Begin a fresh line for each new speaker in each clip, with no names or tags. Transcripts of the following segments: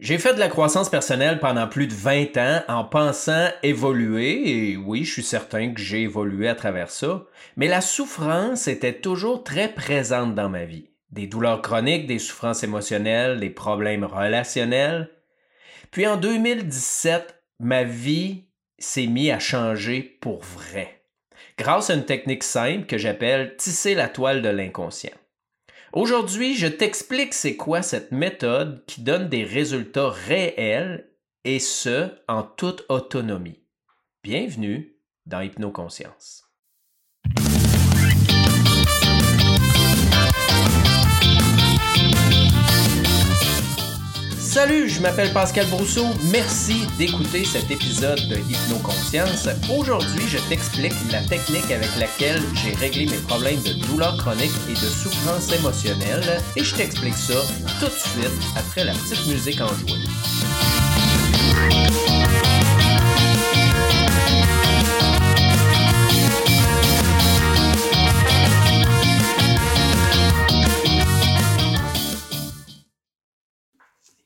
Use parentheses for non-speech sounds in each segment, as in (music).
J'ai fait de la croissance personnelle pendant plus de 20 ans en pensant évoluer, et oui, je suis certain que j'ai évolué à travers ça, mais la souffrance était toujours très présente dans ma vie. Des douleurs chroniques, des souffrances émotionnelles, des problèmes relationnels. Puis en 2017, ma vie s'est mise à changer pour vrai, grâce à une technique simple que j'appelle tisser la toile de l'inconscient. Aujourd'hui, je t'explique c'est quoi cette méthode qui donne des résultats réels et ce, en toute autonomie. Bienvenue dans Hypnoconscience. Salut, je m'appelle Pascal Brousseau. Merci d'écouter cet épisode de Hypnoconscience. Aujourd'hui, je t'explique la technique avec laquelle j'ai réglé mes problèmes de douleur chronique et de souffrance émotionnelle et je t'explique ça tout de suite après la petite musique enjouée.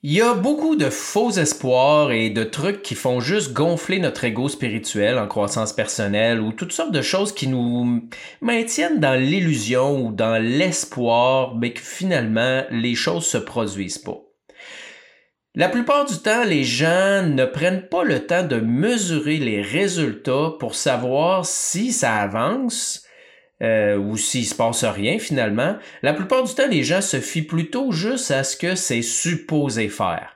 Il y a beaucoup de faux espoirs et de trucs qui font juste gonfler notre ego spirituel en croissance personnelle ou toutes sortes de choses qui nous maintiennent dans l'illusion ou dans l'espoir, mais que finalement les choses se produisent pas. La plupart du temps, les gens ne prennent pas le temps de mesurer les résultats pour savoir si ça avance euh, ou s'il se passe rien finalement, la plupart du temps, les gens se fient plutôt juste à ce que c'est supposé faire.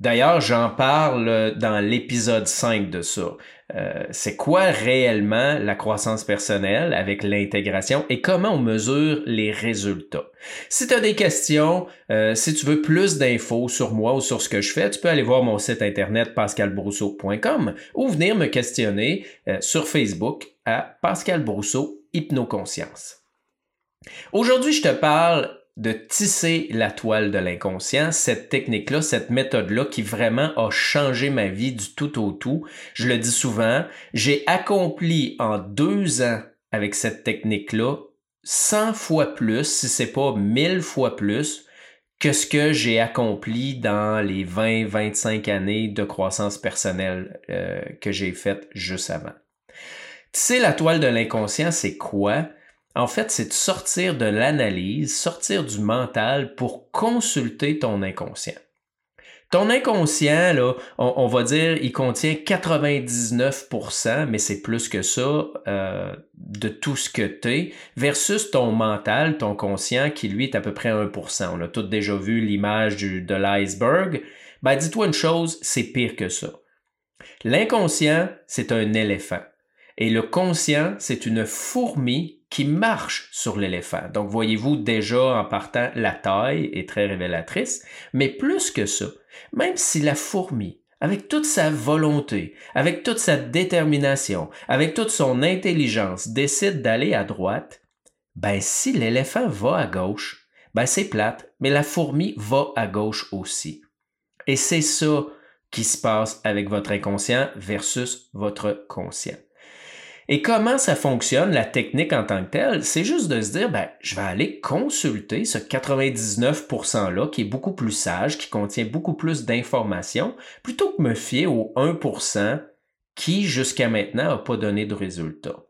D'ailleurs, j'en parle dans l'épisode 5 de ça. Euh, c'est quoi réellement la croissance personnelle avec l'intégration et comment on mesure les résultats? Si tu as des questions, euh, si tu veux plus d'infos sur moi ou sur ce que je fais, tu peux aller voir mon site internet pascalbrousseau.com ou venir me questionner sur Facebook à Pascal Brousseau hypnoconscience. Aujourd'hui, je te parle de tisser la toile de l'inconscient, cette technique-là, cette méthode-là qui vraiment a changé ma vie du tout au tout. Je le dis souvent, j'ai accompli en deux ans avec cette technique-là 100 fois plus, si c'est pas 1000 fois plus, que ce que j'ai accompli dans les 20-25 années de croissance personnelle euh, que j'ai faites juste avant. Tu la toile de l'inconscient, c'est quoi? En fait, c'est de sortir de l'analyse, sortir du mental pour consulter ton inconscient. Ton inconscient, là, on, va dire, il contient 99%, mais c'est plus que ça, euh, de tout ce que tu es, versus ton mental, ton conscient, qui lui est à peu près 1%. On a tous déjà vu l'image de l'iceberg. Ben, dis-toi une chose, c'est pire que ça. L'inconscient, c'est un éléphant. Et le conscient, c'est une fourmi qui marche sur l'éléphant. Donc, voyez-vous déjà en partant, la taille est très révélatrice, mais plus que ça, même si la fourmi, avec toute sa volonté, avec toute sa détermination, avec toute son intelligence, décide d'aller à droite, ben si l'éléphant va à gauche, ben c'est plate, mais la fourmi va à gauche aussi. Et c'est ça qui se passe avec votre inconscient versus votre conscient. Et comment ça fonctionne, la technique en tant que telle? C'est juste de se dire, ben, je vais aller consulter ce 99%-là qui est beaucoup plus sage, qui contient beaucoup plus d'informations, plutôt que me fier au 1% qui, jusqu'à maintenant, n'a pas donné de résultat.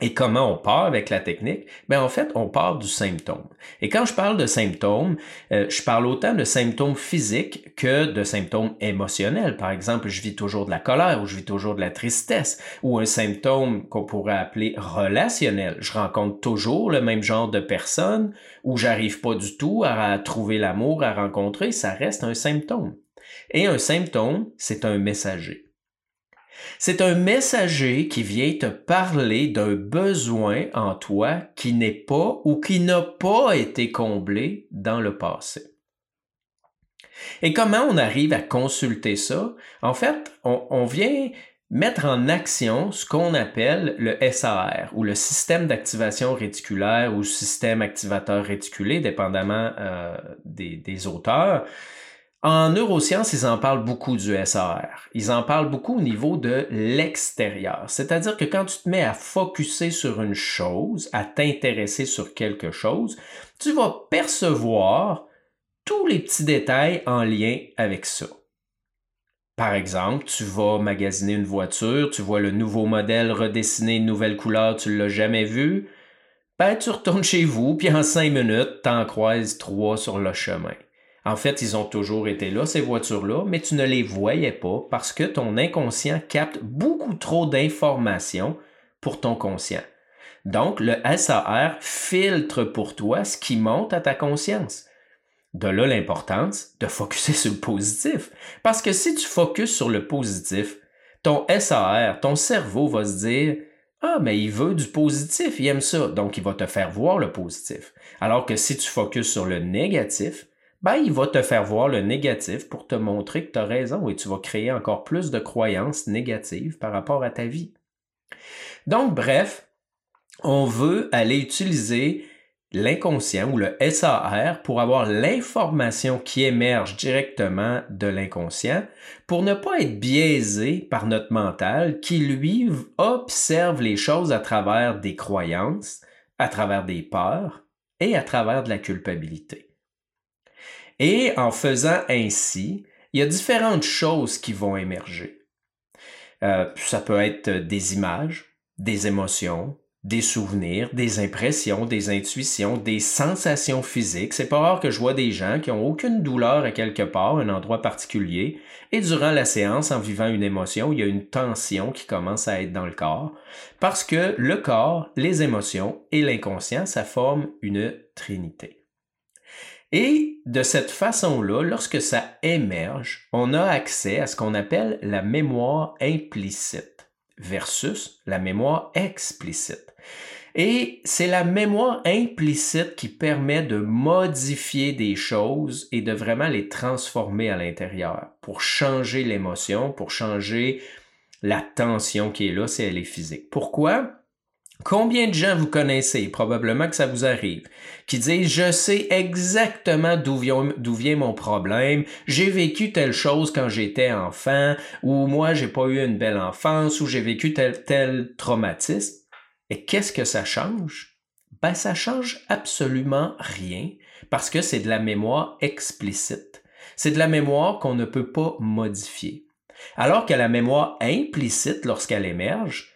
Et comment on part avec la technique? Ben en fait, on part du symptôme. Et quand je parle de symptômes, euh, je parle autant de symptômes physiques que de symptômes émotionnels. Par exemple, je vis toujours de la colère ou je vis toujours de la tristesse ou un symptôme qu'on pourrait appeler relationnel. Je rencontre toujours le même genre de personnes ou j'arrive pas du tout à trouver l'amour, à rencontrer. Ça reste un symptôme. Et un symptôme, c'est un messager. C'est un messager qui vient te parler d'un besoin en toi qui n'est pas ou qui n'a pas été comblé dans le passé. Et comment on arrive à consulter ça? En fait, on, vient mettre en action ce qu'on appelle le SAR ou le système d'activation réticulaire ou système activateur réticulé, dépendamment euh, des auteurs. En neurosciences, ils en parlent beaucoup du SAR. Ils en parlent beaucoup au niveau de l'extérieur. C'est-à-dire que quand tu te mets à focuser sur une chose, à t'intéresser sur quelque chose, tu vas percevoir tous les petits détails en lien avec ça. Par exemple, tu vas magasiner une voiture, tu vois le nouveau modèle redessiné une nouvelle couleur, tu l'as jamais vu. Ben, tu retournes chez vous, puis en cinq minutes, t'en croises trois sur le chemin. En fait, ils ont toujours été là, ces voitures-là, mais tu ne les voyais pas parce que ton inconscient capte beaucoup trop d'informations pour ton conscient. Donc, le SAR filtre pour toi ce qui monte à ta conscience. De là l'importance de focuser sur le positif. Parce que si tu focuses sur le positif, ton SAR, ton cerveau va se dire Ah, mais il veut du positif, il aime ça, donc il va te faire voir le positif. Alors que si tu focuses sur le négatif, ben, il va te faire voir le négatif pour te montrer que tu as raison et tu vas créer encore plus de croyances négatives par rapport à ta vie. Donc, bref, on veut aller utiliser l'inconscient ou le SAR pour avoir l'information qui émerge directement de l'inconscient pour ne pas être biaisé par notre mental qui, lui, observe les choses à travers des croyances, à travers des peurs et à travers de la culpabilité. Et en faisant ainsi, il y a différentes choses qui vont émerger. Euh, ça peut être des images, des émotions, des souvenirs, des impressions, des intuitions, des sensations physiques. C'est pas rare que je vois des gens qui ont aucune douleur à quelque part, un endroit particulier, et durant la séance, en vivant une émotion, il y a une tension qui commence à être dans le corps, parce que le corps, les émotions et l'inconscient, ça forme une trinité. Et de cette façon-là, lorsque ça émerge, on a accès à ce qu'on appelle la mémoire implicite versus la mémoire explicite. Et c'est la mémoire implicite qui permet de modifier des choses et de vraiment les transformer à l'intérieur pour changer l'émotion, pour changer la tension qui est là si elle est physique. Pourquoi? Combien de gens vous connaissez, probablement que ça vous arrive, qui disent je sais exactement d'où vient, mon problème, j'ai vécu telle chose quand j'étais enfant, ou moi j'ai pas eu une belle enfance, ou j'ai vécu tel, tel traumatisme. Et qu'est-ce que ça change? Ben, ça change absolument rien parce que c'est de la mémoire explicite. C'est de la mémoire qu'on ne peut pas modifier. Alors que la mémoire implicite, lorsqu'elle émerge,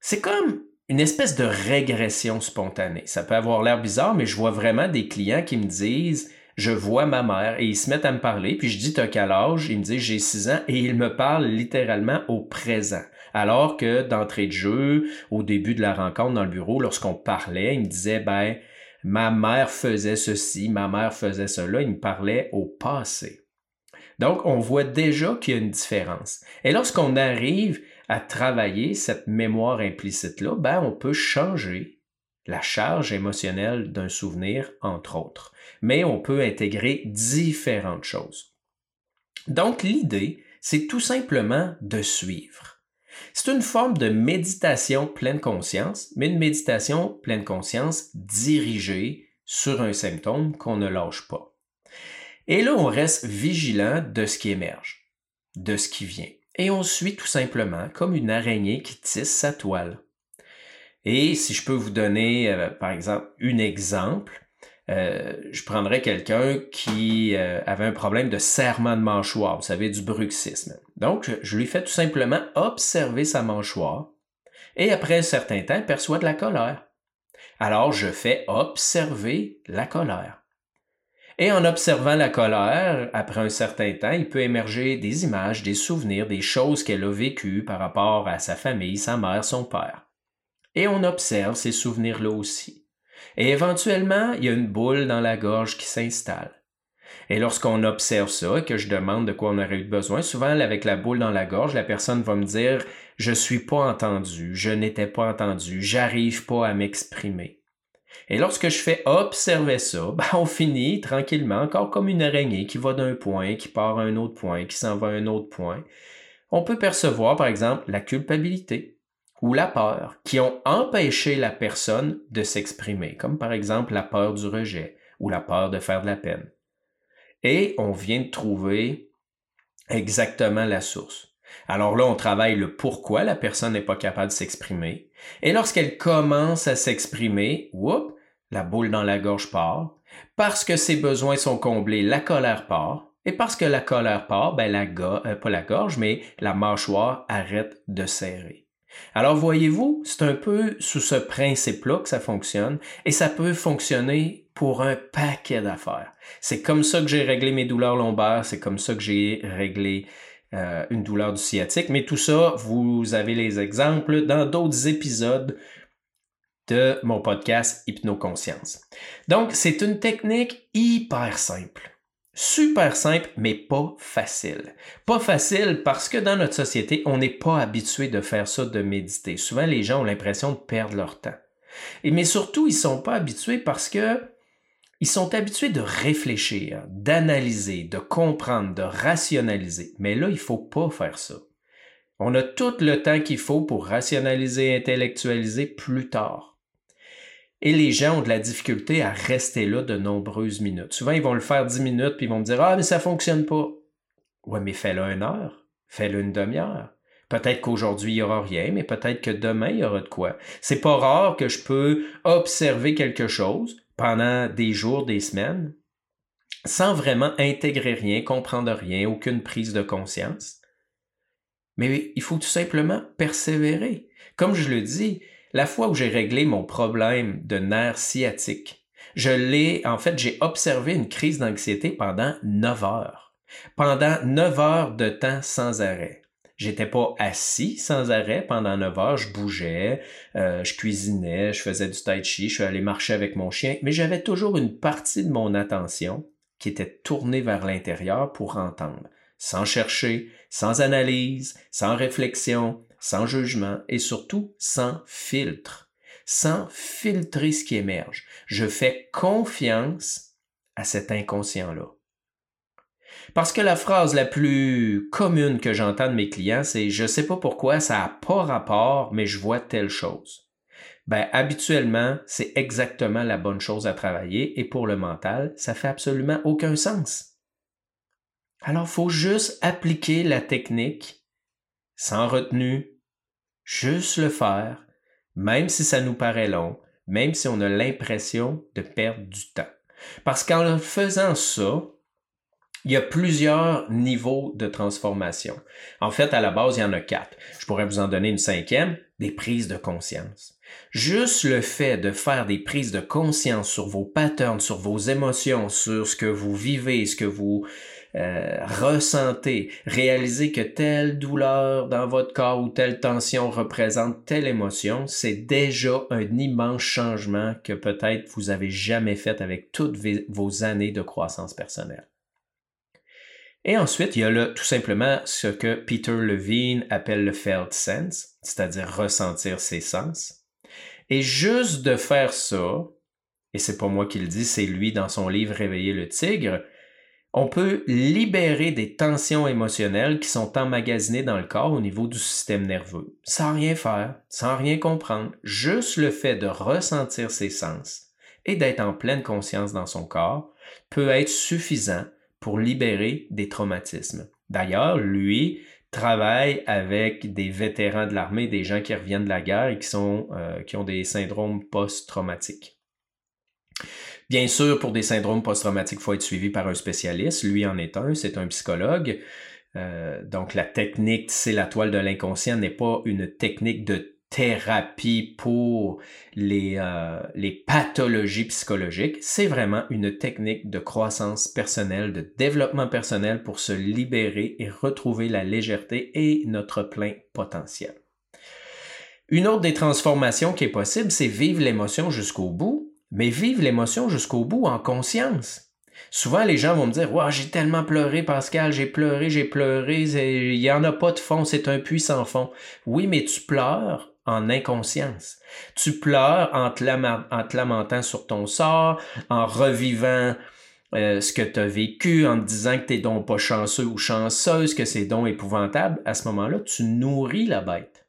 c'est comme une espèce de régression spontanée. Ça peut avoir l'air bizarre, mais je vois vraiment des clients qui me disent je vois ma mère et ils se mettent à me parler, puis je dis t'as quel âge? Ils me disent j'ai 6 ans et ils me parlent littéralement au présent. Alors que d'entrée de jeu, au début de la rencontre dans le bureau, lorsqu'on parlait, ils me disaient ben ma mère faisait ceci, ma mère faisait cela, ils me parlaient au passé. Donc on voit déjà qu'il y a une différence. Et lorsqu'on arrive à travailler cette mémoire implicite-là, ben, on peut changer la charge émotionnelle d'un souvenir, entre autres. Mais on peut intégrer différentes choses. Donc, l'idée, c'est tout simplement de suivre. C'est une forme de méditation pleine conscience, mais une méditation pleine conscience dirigée sur un symptôme qu'on ne lâche pas. Et là, on reste vigilant de ce qui émerge, de ce qui vient et on suit tout simplement comme une araignée qui tisse sa toile. Et si je peux vous donner, euh, par exemple, un exemple, euh, je prendrais quelqu'un qui euh, avait un problème de serrement de mâchoire, vous savez, du bruxisme. Donc, je lui fais tout simplement observer sa mâchoire et après un certain temps, il perçoit de la colère. Alors, je fais observer la colère. Et en observant la colère, après un certain temps, il peut émerger des images, des souvenirs, des choses qu'elle a vécues par rapport à sa famille, sa mère, son père. Et on observe ces souvenirs-là aussi. Et éventuellement, il y a une boule dans la gorge qui s'installe. Et lorsqu'on observe ça, que je demande de quoi on aurait eu besoin, souvent avec la boule dans la gorge, la personne va me dire je suis pas entendu, je n'étais pas entendu, j'arrive pas à m'exprimer. Et lorsque je fais observer ça, (laughs) ben on finit tranquillement, encore comme une araignée qui va d'un point, qui part à un autre point, qui s'en va à un autre point. On peut percevoir, par exemple, la culpabilité ou la peur qui ont empêché la personne de s'exprimer, comme par exemple la peur du rejet ou la peur de faire de la peine. Et on vient de trouver exactement la source. Alors là, on travaille le pourquoi la personne n'est pas capable de s'exprimer. Et lorsqu'elle commence à s'exprimer, whoop, la boule dans la gorge part. Parce que ses besoins sont comblés, la colère part. Et parce que la colère part, ben la euh, pas la gorge, mais la mâchoire arrête de serrer. Alors voyez-vous, c'est un peu sous ce principe-là que ça fonctionne et ça peut fonctionner pour un paquet d'affaires. C'est comme ça que j'ai réglé mes douleurs lombaires, c'est comme ça que j'ai réglé euh, une douleur du sciatique, mais tout ça, vous avez les exemples dans d'autres épisodes de mon podcast Hypnoconscience. Donc, c'est une technique hyper simple. Super simple, mais pas facile. Pas facile parce que dans notre société, on n'est pas habitué de faire ça, de méditer. Souvent, les gens ont l'impression de perdre leur temps. Et, mais surtout, ils ne sont pas habitués parce que ils sont habitués de réfléchir, d'analyser, de comprendre, de rationaliser. Mais là, il ne faut pas faire ça. On a tout le temps qu'il faut pour rationaliser, intellectualiser plus tard. Et les gens ont de la difficulté à rester là de nombreuses minutes. Souvent, ils vont le faire dix minutes, puis ils vont me dire Ah, mais ça fonctionne pas. Ouais, mais fais-le une heure, fais-le une demi-heure. Peut-être qu'aujourd'hui, il n'y aura rien, mais peut-être que demain, il y aura de quoi. C'est pas rare que je peux observer quelque chose pendant des jours, des semaines, sans vraiment intégrer rien, comprendre rien, aucune prise de conscience. Mais il faut tout simplement persévérer. Comme je le dis, la fois où j'ai réglé mon problème de nerf sciatique, je l'ai, en fait, j'ai observé une crise d'anxiété pendant neuf heures. Pendant neuf heures de temps sans arrêt. J'étais pas assis sans arrêt pendant neuf heures, je bougeais, euh, je cuisinais, je faisais du tai chi, je suis allé marcher avec mon chien, mais j'avais toujours une partie de mon attention qui était tournée vers l'intérieur pour entendre, sans chercher, sans analyse, sans réflexion, sans jugement et surtout sans filtre, sans filtrer ce qui émerge. Je fais confiance à cet inconscient-là. Parce que la phrase la plus commune que j'entends de mes clients, c'est je sais pas pourquoi ça n'a pas rapport, mais je vois telle chose. Ben, habituellement, c'est exactement la bonne chose à travailler et pour le mental, ça fait absolument aucun sens. Alors, faut juste appliquer la technique sans retenue, juste le faire, même si ça nous paraît long, même si on a l'impression de perdre du temps. Parce qu'en faisant ça, il y a plusieurs niveaux de transformation. En fait, à la base, il y en a quatre. Je pourrais vous en donner une cinquième, des prises de conscience. Juste le fait de faire des prises de conscience sur vos patterns, sur vos émotions, sur ce que vous vivez, ce que vous euh, ressentez, que telle douleur dans votre corps ou telle tension représente telle émotion, c'est déjà un immense changement que peut-être vous avez jamais fait avec toutes vos années de croissance personnelle. Et ensuite, il y a tout simplement ce que Peter Levine appelle le felt sense, c'est-à-dire ressentir ses sens. Et juste de faire ça, et c'est pas moi qui le dis, c'est lui dans son livre Réveiller le tigre, on peut libérer des tensions émotionnelles qui sont emmagasinées dans le corps au niveau du système nerveux, sans rien faire, sans rien comprendre, juste le fait de ressentir ses sens et d'être en pleine conscience dans son corps peut être suffisant pour libérer des traumatismes. D'ailleurs, lui travaille avec des vétérans de l'armée, des gens qui reviennent de la guerre et qui, euh, qui ont des syndromes post-traumatiques. Bien sûr, pour des syndromes post-traumatiques, il faut être suivi par un spécialiste. Lui en est un, c'est un psychologue. Euh, donc la technique, c'est la toile de l'inconscient, n'est pas une technique de thérapie pour les, euh, les pathologies psychologiques, c'est vraiment une technique de croissance personnelle, de développement personnel pour se libérer et retrouver la légèreté et notre plein potentiel. Une autre des transformations qui est possible, c'est vivre l'émotion jusqu'au bout, mais vivre l'émotion jusqu'au bout en conscience. Souvent, les gens vont me dire wow, j'ai tellement pleuré, Pascal, j'ai pleuré, j'ai pleuré, il n'y en a pas de fond, c'est un puits sans fond. Oui, mais tu pleures en inconscience. Tu pleures en te, lamentant sur ton sort, en revivant euh, ce que tu as vécu, en te disant que tu donc pas chanceux ou chanceuse, que c'est donc épouvantable. À ce moment-là, tu nourris la bête.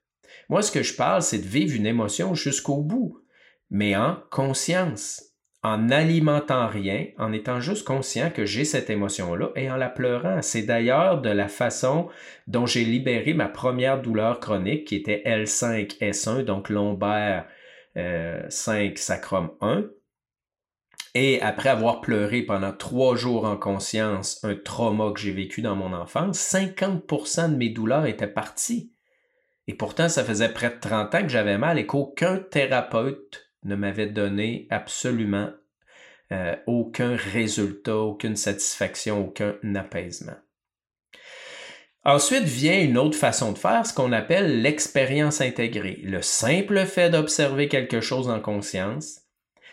Moi, ce que je parle, c'est de vivre une émotion jusqu'au bout, mais en conscience en n'alimentant rien, en étant juste conscient que j'ai cette émotion-là et en la pleurant. C'est d'ailleurs de la façon dont j'ai libéré ma première douleur chronique qui était L5S1, donc lombaire 5 euh, sacrum 1. Et après avoir pleuré pendant trois jours en conscience un trauma que j'ai vécu dans mon enfance, 50% de mes douleurs étaient parties. Et pourtant, ça faisait près de 30 ans que j'avais mal et qu'aucun thérapeute ne m'avait donné absolument euh, aucun résultat, aucune satisfaction, aucun apaisement. Ensuite vient une autre façon de faire, ce qu'on appelle l'expérience intégrée. Le simple fait d'observer quelque chose en conscience,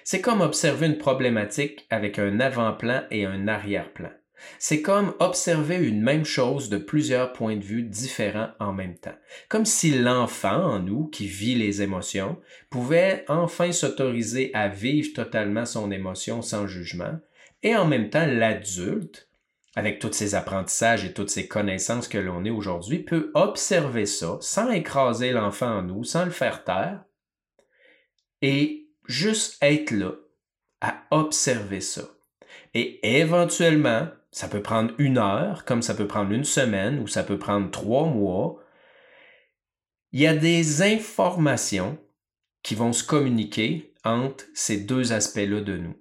c'est comme observer une problématique avec un avant-plan et un arrière-plan. C'est comme observer une même chose de plusieurs points de vue différents en même temps. Comme si l'enfant en nous, qui vit les émotions, pouvait enfin s'autoriser à vivre totalement son émotion sans jugement, et en même temps l'adulte, avec tous ses apprentissages et toutes ses connaissances que l'on est aujourd'hui, peut observer ça sans écraser l'enfant en nous, sans le faire taire, et juste être là à observer ça. Et éventuellement, ça peut prendre une heure, comme ça peut prendre une semaine, ou ça peut prendre trois mois. Il y a des informations qui vont se communiquer entre ces deux aspects-là de nous,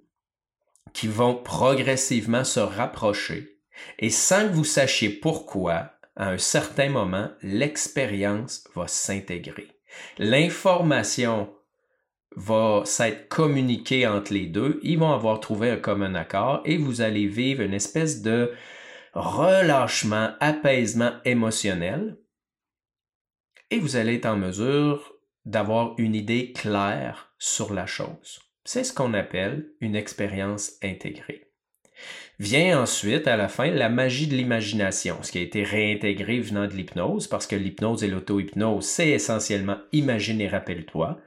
qui vont progressivement se rapprocher. Et sans que vous sachiez pourquoi, à un certain moment, l'expérience va s'intégrer. L'information va s'être communiqué entre les deux, ils vont avoir trouvé un commun accord et vous allez vivre une espèce de relâchement, apaisement émotionnel et vous allez être en mesure d'avoir une idée claire sur la chose. C'est ce qu'on appelle une expérience intégrée. Vient ensuite, à la fin, la magie de l'imagination, ce qui a été réintégré venant de l'hypnose, parce que l'hypnose et l'auto-hypnose, c'est essentiellement imaginer, rappelle-toi.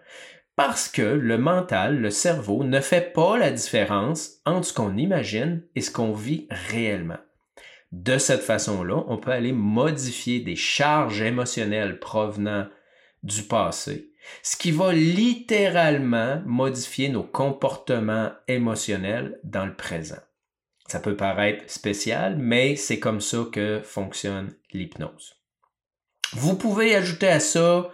Parce que le mental, le cerveau, ne fait pas la différence entre ce qu'on imagine et ce qu'on vit réellement. De cette façon-là, on peut aller modifier des charges émotionnelles provenant du passé, ce qui va littéralement modifier nos comportements émotionnels dans le présent. Ça peut paraître spécial, mais c'est comme ça que fonctionne l'hypnose. Vous pouvez ajouter à ça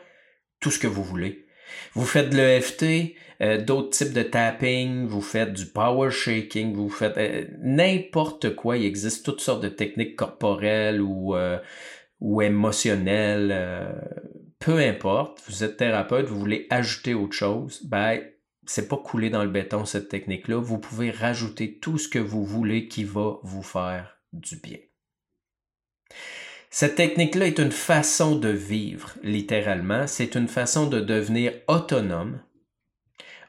tout ce que vous voulez. Vous faites de l'EFT, euh, d'autres types de tapping, vous faites du power shaking, vous faites euh, n'importe quoi. Il existe toutes sortes de techniques corporelles ou, euh, ou émotionnelles. peu importe, vous êtes thérapeute, vous voulez ajouter autre chose, ben, c'est pas couler dans le béton cette technique-là. Vous pouvez rajouter tout ce que vous voulez qui va vous faire du bien. Cette technique-là est une façon de vivre, littéralement. C'est une façon de devenir autonome,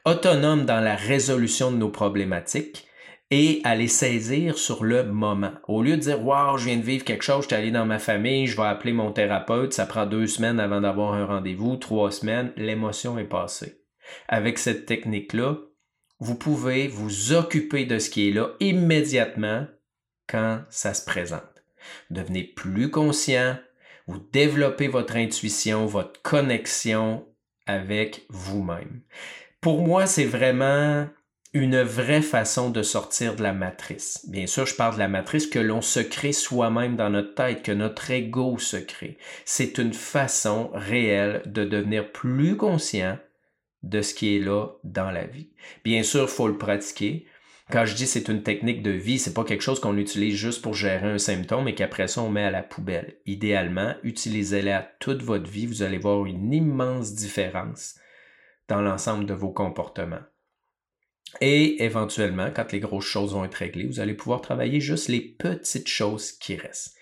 autonome dans la résolution de nos problématiques et à les saisir sur le moment. Au lieu de dire Wow, je viens de vivre quelque chose, je suis allé dans ma famille, je vais appeler mon thérapeute, ça prend deux semaines avant d'avoir un rendez-vous, trois semaines, l'émotion est passée. Avec cette technique-là, vous pouvez vous occuper de ce qui est là immédiatement quand ça se présente. Devenez plus conscient, vous développez votre intuition, votre connexion avec vous-même. Pour moi, c'est vraiment une vraie façon de sortir de la matrice. Bien sûr, je parle de la matrice que l'on se crée soi-même dans notre tête, que notre ego se crée. C'est une façon réelle de devenir plus conscient de ce qui est là dans la vie. Bien sûr, il faut le pratiquer. Quand je dis c'est une technique de vie, c'est pas quelque chose qu'on utilise juste pour gérer un symptôme et qu'après ça on met à la poubelle. Idéalement, utilisez-la toute votre vie, vous allez voir une immense différence dans l'ensemble de vos comportements. Et éventuellement, quand les grosses choses vont être réglées, vous allez pouvoir travailler juste les petites choses qui restent.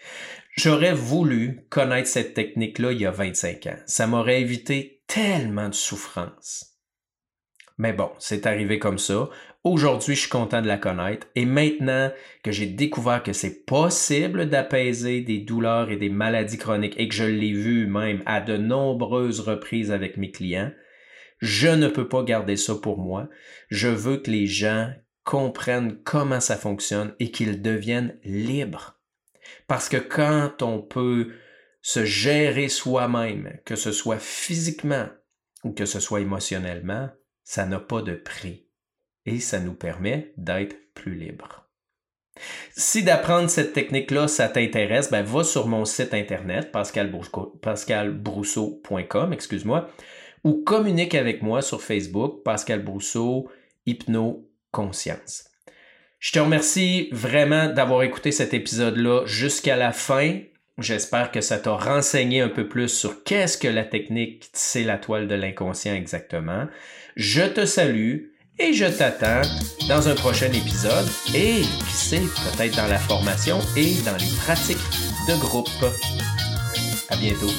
J'aurais voulu connaître cette technique-là il y a 25 ans. Ça m'aurait évité tellement de souffrance. Mais bon, c'est arrivé comme ça. Aujourd'hui, je suis content de la connaître et maintenant que j'ai découvert que c'est possible d'apaiser des douleurs et des maladies chroniques et que je l'ai vu même à de nombreuses reprises avec mes clients, je ne peux pas garder ça pour moi. Je veux que les gens comprennent comment ça fonctionne et qu'ils deviennent libres. Parce que quand on peut se gérer soi-même, que ce soit physiquement ou que ce soit émotionnellement, ça n'a pas de prix et ça nous permet d'être plus libre. Si d'apprendre cette technique-là, ça t'intéresse, ben va sur mon site internet pascalbrousseau.com, excuse-moi, ou communique avec moi sur Facebook, Pascal Brousseau, Hypno Conscience. Je te remercie vraiment d'avoir écouté cet épisode-là jusqu'à la fin. J'espère que ça t'a renseigné un peu plus sur qu'est-ce que la technique c'est la toile de l'inconscient exactement. Je te salue et je t'attends dans un prochain épisode et qui sait, peut-être dans la formation et dans les pratiques de groupe. À bientôt.